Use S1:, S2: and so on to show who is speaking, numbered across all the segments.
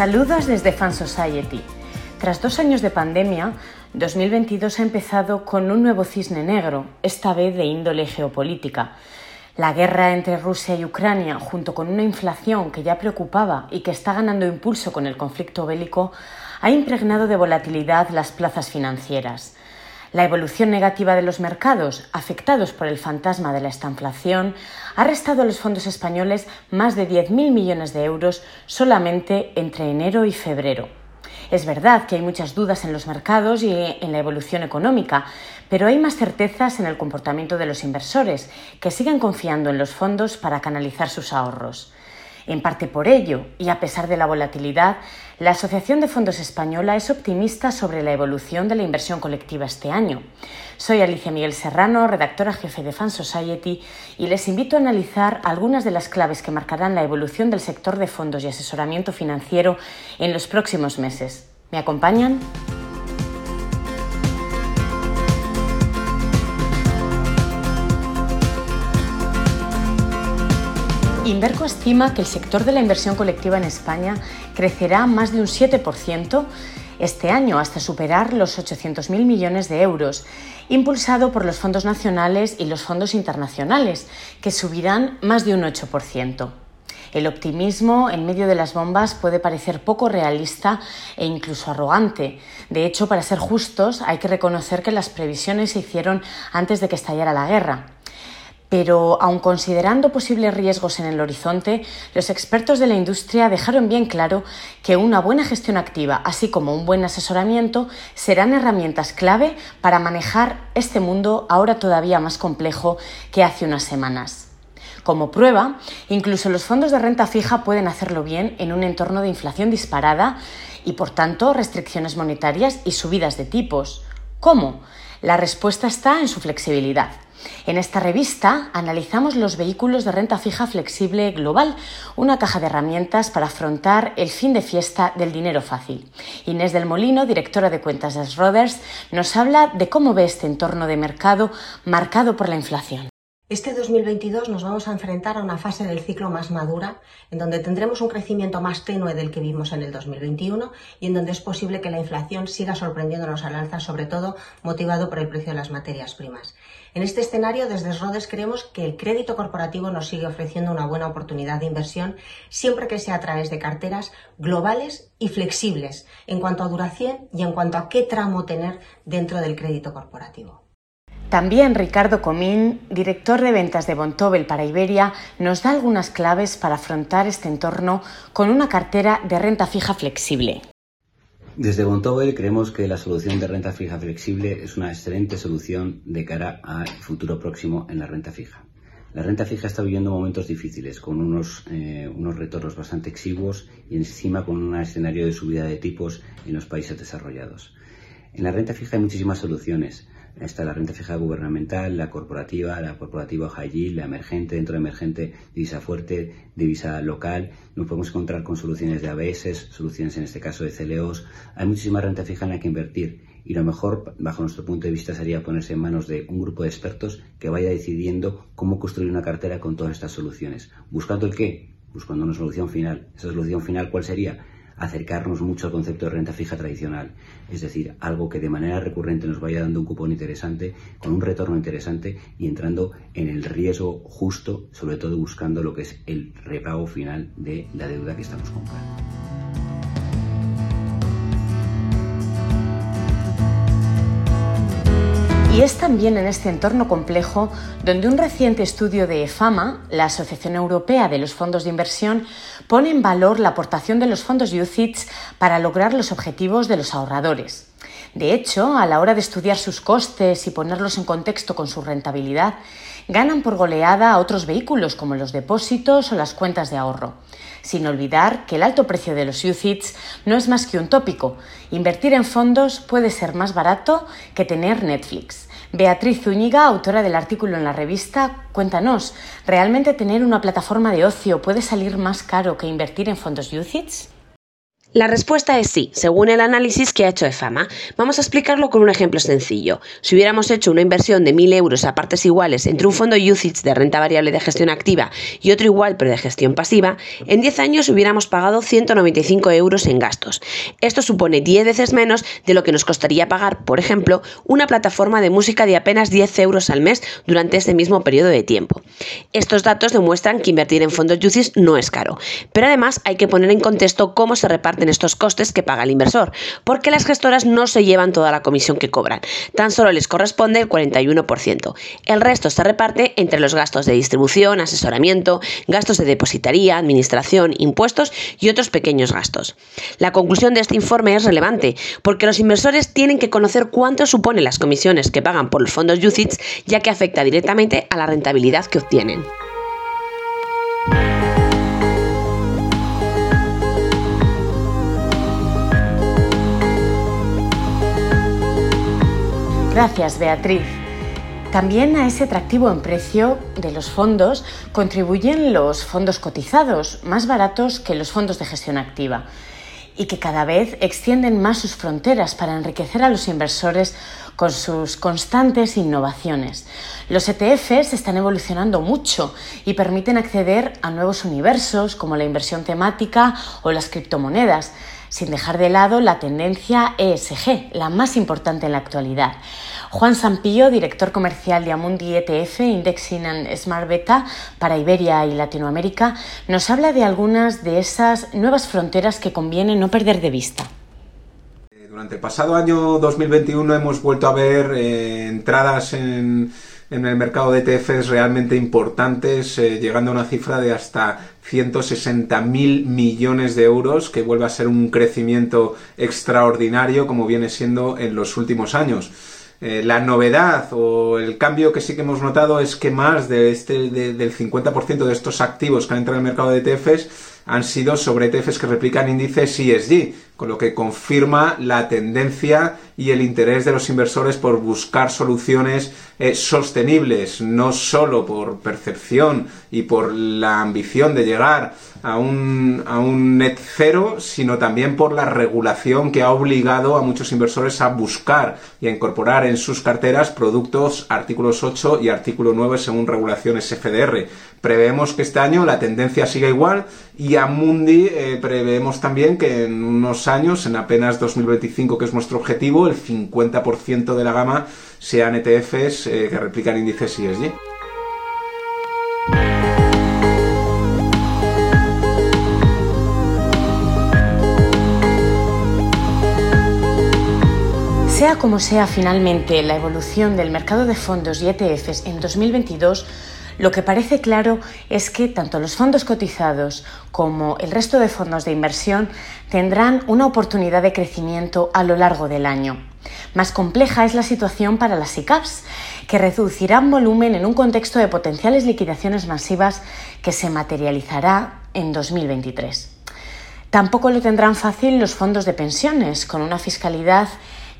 S1: Saludos desde Fan Society. Tras dos años de pandemia, 2022 ha empezado con un nuevo cisne negro, esta vez de índole geopolítica. La guerra entre Rusia y Ucrania, junto con una inflación que ya preocupaba y que está ganando impulso con el conflicto bélico, ha impregnado de volatilidad las plazas financieras. La evolución negativa de los mercados, afectados por el fantasma de la estanflación, ha restado a los fondos españoles más de 10.000 millones de euros solamente entre enero y febrero. Es verdad que hay muchas dudas en los mercados y en la evolución económica, pero hay más certezas en el comportamiento de los inversores, que siguen confiando en los fondos para canalizar sus ahorros. En parte por ello, y a pesar de la volatilidad, la Asociación de Fondos Española es optimista sobre la evolución de la inversión colectiva este año. Soy Alicia Miguel Serrano, redactora jefe de Fan Society, y les invito a analizar algunas de las claves que marcarán la evolución del sector de fondos y asesoramiento financiero en los próximos meses. ¿Me acompañan? Inverco estima que el sector de la inversión colectiva en España crecerá más de un 7% este año hasta superar los 800.000 millones de euros, impulsado por los fondos nacionales y los fondos internacionales, que subirán más de un 8%. El optimismo en medio de las bombas puede parecer poco realista e incluso arrogante. De hecho, para ser justos, hay que reconocer que las previsiones se hicieron antes de que estallara la guerra. Pero, aun considerando posibles riesgos en el horizonte, los expertos de la industria dejaron bien claro que una buena gestión activa, así como un buen asesoramiento, serán herramientas clave para manejar este mundo ahora todavía más complejo que hace unas semanas. Como prueba, incluso los fondos de renta fija pueden hacerlo bien en un entorno de inflación disparada y, por tanto, restricciones monetarias y subidas de tipos. ¿Cómo? La respuesta está en su flexibilidad. En esta revista analizamos los vehículos de renta fija flexible global, una caja de herramientas para afrontar el fin de fiesta del dinero fácil. Inés del Molino, directora de cuentas de Schroders, nos habla de cómo ve este entorno de mercado marcado por la inflación.
S2: Este 2022 nos vamos a enfrentar a una fase del ciclo más madura, en donde tendremos un crecimiento más tenue del que vimos en el 2021 y en donde es posible que la inflación siga sorprendiéndonos al alza, sobre todo motivado por el precio de las materias primas. En este escenario, desde Rhodes creemos que el crédito corporativo nos sigue ofreciendo una buena oportunidad de inversión siempre que sea a través de carteras globales y flexibles en cuanto a duración y en cuanto a qué tramo tener dentro del crédito corporativo.
S1: También Ricardo Comín, director de ventas de Bontobel para Iberia, nos da algunas claves para afrontar este entorno con una cartera de renta fija flexible.
S3: Desde Bontobel creemos que la solución de renta fija flexible es una excelente solución de cara al futuro próximo en la renta fija. La renta fija está viviendo momentos difíciles, con unos, eh, unos retornos bastante exiguos y encima con un escenario de subida de tipos en los países desarrollados. En la renta fija hay muchísimas soluciones. Está la renta fija gubernamental, la corporativa, la corporativa high yield, la emergente, dentro de emergente, divisa fuerte, divisa local. Nos podemos encontrar con soluciones de ABS, soluciones en este caso de CLOs. Hay muchísima renta fija en la que invertir y lo mejor, bajo nuestro punto de vista, sería ponerse en manos de un grupo de expertos que vaya decidiendo cómo construir una cartera con todas estas soluciones. ¿Buscando el qué? Buscando una solución final. ¿Esa solución final cuál sería? Acercarnos mucho al concepto de renta fija tradicional, es decir, algo que de manera recurrente nos vaya dando un cupón interesante, con un retorno interesante y entrando en el riesgo justo, sobre todo buscando lo que es el repago final de la deuda que estamos comprando.
S1: Y es también en este entorno complejo donde un reciente estudio de EFAMA, la Asociación Europea de los Fondos de Inversión, pone en valor la aportación de los fondos UCITS para lograr los objetivos de los ahorradores. De hecho, a la hora de estudiar sus costes y ponerlos en contexto con su rentabilidad, ganan por goleada a otros vehículos como los depósitos o las cuentas de ahorro. Sin olvidar que el alto precio de los UCITS no es más que un tópico. Invertir en fondos puede ser más barato que tener Netflix. Beatriz Zúñiga, autora del artículo en la revista, cuéntanos, ¿realmente tener una plataforma de ocio puede salir más caro que invertir en fondos UCITS?
S4: La respuesta es sí, según el análisis que ha hecho EFAMA. Vamos a explicarlo con un ejemplo sencillo. Si hubiéramos hecho una inversión de 1.000 euros a partes iguales entre un fondo UCITS de renta variable de gestión activa y otro igual pero de gestión pasiva, en 10 años hubiéramos pagado 195 euros en gastos. Esto supone 10 veces menos de lo que nos costaría pagar, por ejemplo, una plataforma de música de apenas 10 euros al mes durante ese mismo periodo de tiempo. Estos datos demuestran que invertir en fondos UCITS no es caro, pero además hay que poner en contexto cómo se reparte estos costes que paga el inversor, porque las gestoras no se llevan toda la comisión que cobran, tan solo les corresponde el 41%. El resto se reparte entre los gastos de distribución, asesoramiento, gastos de depositaría, administración, impuestos y otros pequeños gastos. La conclusión de este informe es relevante, porque los inversores tienen que conocer cuánto suponen las comisiones que pagan por los fondos UCITS, ya que afecta directamente a la rentabilidad que obtienen.
S1: Gracias, Beatriz. También a ese atractivo en precio de los fondos contribuyen los fondos cotizados, más baratos que los fondos de gestión activa y que cada vez extienden más sus fronteras para enriquecer a los inversores con sus constantes innovaciones. Los ETFs están evolucionando mucho y permiten acceder a nuevos universos como la inversión temática o las criptomonedas sin dejar de lado la tendencia ESG, la más importante en la actualidad. Juan Sampillo, director comercial de Amundi ETF, Indexing and Smart Beta para Iberia y Latinoamérica, nos habla de algunas de esas nuevas fronteras que conviene no perder de vista.
S5: Durante el pasado año 2021 hemos vuelto a ver eh, entradas en el mercado de ETFs realmente importantes, eh, llegando a una cifra de hasta 160 mil millones de euros, que vuelve a ser un crecimiento extraordinario como viene siendo en los últimos años. Eh, la novedad o el cambio que sí que hemos notado es que más de este, del 50% de estos activos que han entrado en el mercado de ETFs han sido sobre ETFs que replican índices ESG, con lo que confirma la tendencia y el interés de los inversores por buscar soluciones eh, sostenibles, no solo por percepción y por la ambición de llegar a un, a un net cero, sino también por la regulación que ha obligado a muchos inversores a buscar y a incorporar en sus carteras productos artículos 8 y artículo 9 según regulaciones FDR. Preveemos que este año la tendencia siga igual y Mundi eh, preveemos también que en unos años, en apenas 2025, que es nuestro objetivo, el 50% de la gama sean ETFs eh, que replican índices ESG.
S1: Sea como sea finalmente la evolución del mercado de fondos y ETFs en 2022, lo que parece claro es que tanto los fondos cotizados como el resto de fondos de inversión tendrán una oportunidad de crecimiento a lo largo del año. Más compleja es la situación para las ICAPs, que reducirán volumen en un contexto de potenciales liquidaciones masivas que se materializará en 2023. Tampoco lo tendrán fácil los fondos de pensiones, con una fiscalidad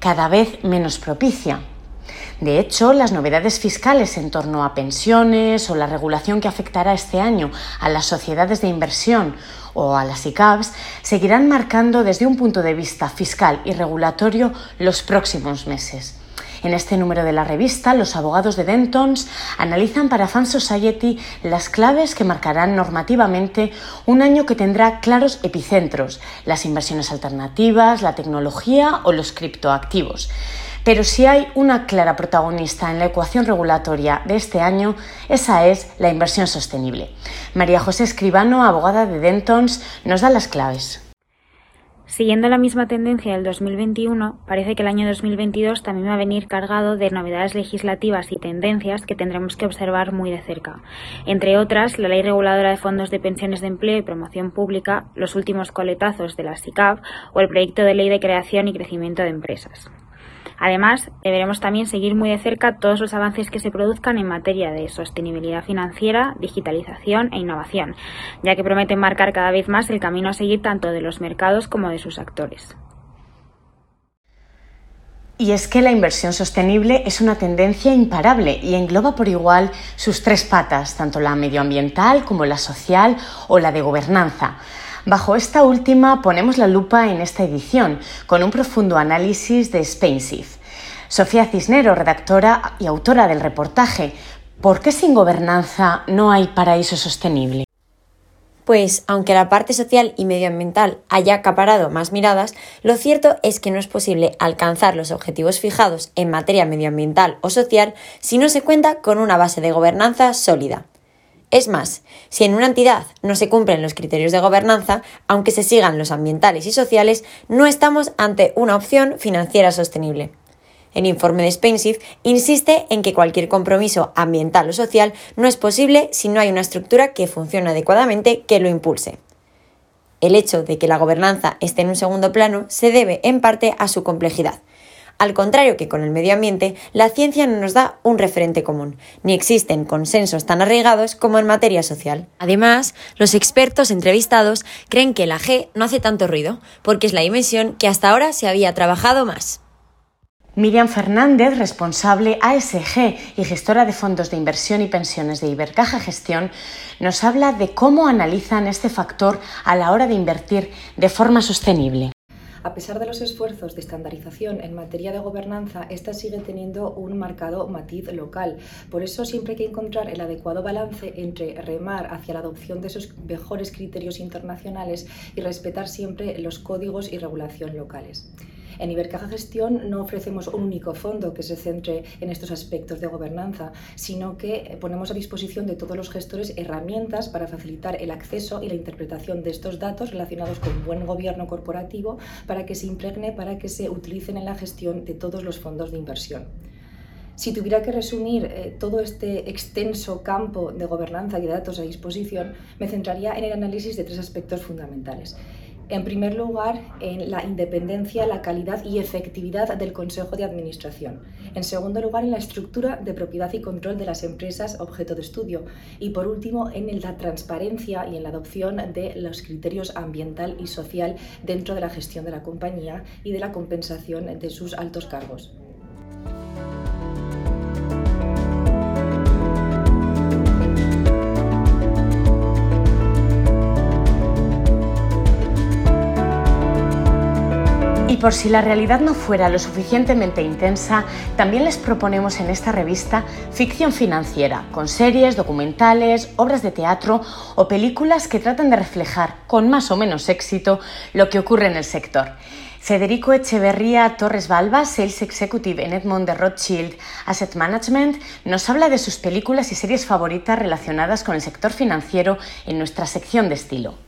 S1: cada vez menos propicia. De hecho, las novedades fiscales en torno a pensiones o la regulación que afectará este año a las sociedades de inversión o a las ICAPs seguirán marcando desde un punto de vista fiscal y regulatorio los próximos meses. En este número de la revista, los abogados de Dentons analizan para Fan Society las claves que marcarán normativamente un año que tendrá claros epicentros, las inversiones alternativas, la tecnología o los criptoactivos. Pero si hay una clara protagonista en la ecuación regulatoria de este año, esa es la inversión sostenible. María José Escribano, abogada de Dentons, nos da las claves.
S6: Siguiendo la misma tendencia del 2021, parece que el año 2022 también va a venir cargado de novedades legislativas y tendencias que tendremos que observar muy de cerca. Entre otras, la Ley Reguladora de Fondos de Pensiones de Empleo y Promoción Pública, los últimos coletazos de la SICAV o el proyecto de Ley de Creación y Crecimiento de Empresas. Además, deberemos también seguir muy de cerca todos los avances que se produzcan en materia de sostenibilidad financiera, digitalización e innovación, ya que prometen marcar cada vez más el camino a seguir tanto de los mercados como de sus actores.
S1: Y es que la inversión sostenible es una tendencia imparable y engloba por igual sus tres patas, tanto la medioambiental como la social o la de gobernanza. Bajo esta última ponemos la lupa en esta edición, con un profundo análisis de SpainSIF. Sofía Cisnero, redactora y autora del reportaje ¿Por qué sin gobernanza no hay paraíso sostenible?
S7: Pues, aunque la parte social y medioambiental haya acaparado más miradas, lo cierto es que no es posible alcanzar los objetivos fijados en materia medioambiental o social si no se cuenta con una base de gobernanza sólida. Es más, si en una entidad no se cumplen los criterios de gobernanza, aunque se sigan los ambientales y sociales, no estamos ante una opción financiera sostenible. El informe de Spainsif insiste en que cualquier compromiso ambiental o social no es posible si no hay una estructura que funcione adecuadamente que lo impulse. El hecho de que la gobernanza esté en un segundo plano se debe en parte a su complejidad, al contrario que con el medio ambiente, la ciencia no nos da un referente común, ni existen consensos tan arraigados como en materia social. Además, los expertos entrevistados creen que la G no hace tanto ruido, porque es la dimensión que hasta ahora se había trabajado más.
S1: Miriam Fernández, responsable ASG y gestora de fondos de inversión y pensiones de Ibercaja Gestión, nos habla de cómo analizan este factor a la hora de invertir de forma sostenible.
S8: A pesar de los esfuerzos de estandarización en materia de gobernanza, esta sigue teniendo un marcado matiz local. Por eso siempre hay que encontrar el adecuado balance entre remar hacia la adopción de esos mejores criterios internacionales y respetar siempre los códigos y regulación locales. En Ibercaja Gestión no ofrecemos un único fondo que se centre en estos aspectos de gobernanza, sino que ponemos a disposición de todos los gestores herramientas para facilitar el acceso y la interpretación de estos datos relacionados con buen gobierno corporativo para que se impregne, para que se utilicen en la gestión de todos los fondos de inversión. Si tuviera que resumir eh, todo este extenso campo de gobernanza y de datos a disposición, me centraría en el análisis de tres aspectos fundamentales. En primer lugar, en la independencia, la calidad y efectividad del Consejo de Administración. En segundo lugar, en la estructura de propiedad y control de las empresas objeto de estudio. Y por último, en la transparencia y en la adopción de los criterios ambiental y social dentro de la gestión de la compañía y de la compensación de sus altos cargos.
S1: Por si la realidad no fuera lo suficientemente intensa, también les proponemos en esta revista ficción financiera, con series, documentales, obras de teatro o películas que tratan de reflejar, con más o menos éxito, lo que ocurre en el sector. Federico Echeverría Torres Balba, Sales Executive en Edmond de Rothschild Asset Management, nos habla de sus películas y series favoritas relacionadas con el sector financiero en nuestra sección de estilo.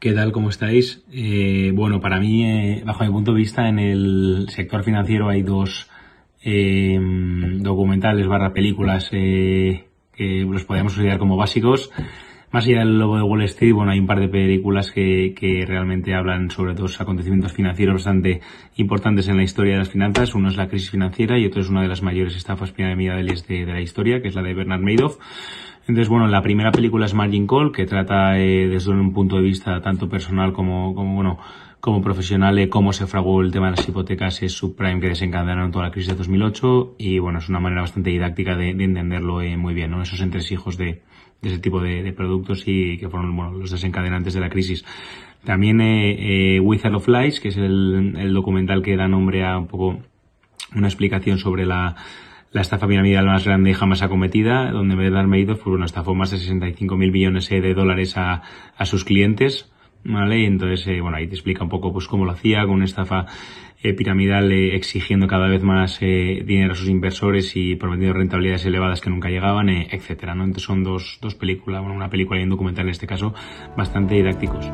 S9: ¿Qué tal? ¿Cómo estáis? Eh, bueno, para mí, eh, bajo mi punto de vista, en el sector financiero hay dos eh, documentales barra películas que los podríamos considerar como básicos. Más allá del lobo de Wall Street, bueno, hay un par de películas que, que realmente hablan sobre dos acontecimientos financieros bastante importantes en la historia de las finanzas. Uno es la crisis financiera y otro es una de las mayores estafas piramidales de, de la historia, que es la de Bernard Madoff. Entonces, bueno, la primera película es Margin Call, que trata eh, desde un punto de vista tanto personal como, como bueno, como profesional eh, cómo se fraguó el tema de las hipotecas es subprime que desencadenaron toda la crisis de 2008 y bueno, es una manera bastante didáctica de, entenderlo eh, muy bien, ¿no? Esos entresijos de, de ese tipo de, productos y que fueron bueno, los desencadenantes de la crisis. También eh, Wizard of Lies, que es el, el documental que da nombre a un poco una explicación sobre la la estafa piramidal más grande jamás acometida, donde dar medidos, pues bueno, estafó más de 65 mil millones eh, de dólares a, a sus clientes, ¿vale? Y entonces, eh, bueno, ahí te explica un poco pues cómo lo hacía, con una estafa eh, piramidal exigiendo cada vez más dinero a sus inversores y prometiendo rentabilidades elevadas que nunca llegaban, etcétera, ¿no? Entonces son dos, dos películas, bueno, una película y un documental en este caso, bastante didácticos.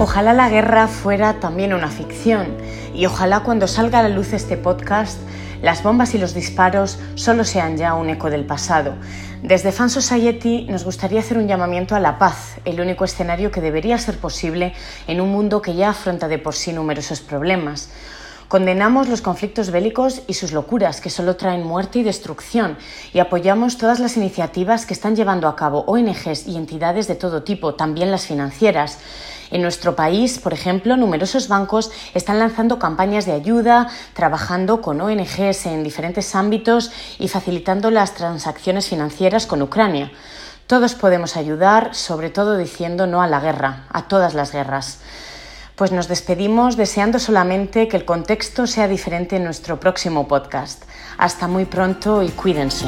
S1: Ojalá la guerra fuera también una ficción y ojalá cuando salga a la luz este podcast las bombas y los disparos solo sean ya un eco del pasado. Desde Fan Society nos gustaría hacer un llamamiento a la paz, el único escenario que debería ser posible en un mundo que ya afronta de por sí numerosos problemas. Condenamos los conflictos bélicos y sus locuras, que solo traen muerte y destrucción, y apoyamos todas las iniciativas que están llevando a cabo ONGs y entidades de todo tipo, también las financieras, En nuestro país, por ejemplo, numerosos bancos están lanzando campañas de ayuda, trabajando con ONGs en diferentes ámbitos y facilitando las transacciones financieras con Ucrania. Todos podemos ayudar, sobre todo diciendo no a la guerra, a todas las guerras. Pues nos despedimos deseando solamente que el contexto sea diferente en nuestro próximo podcast. Hasta muy pronto y cuídense.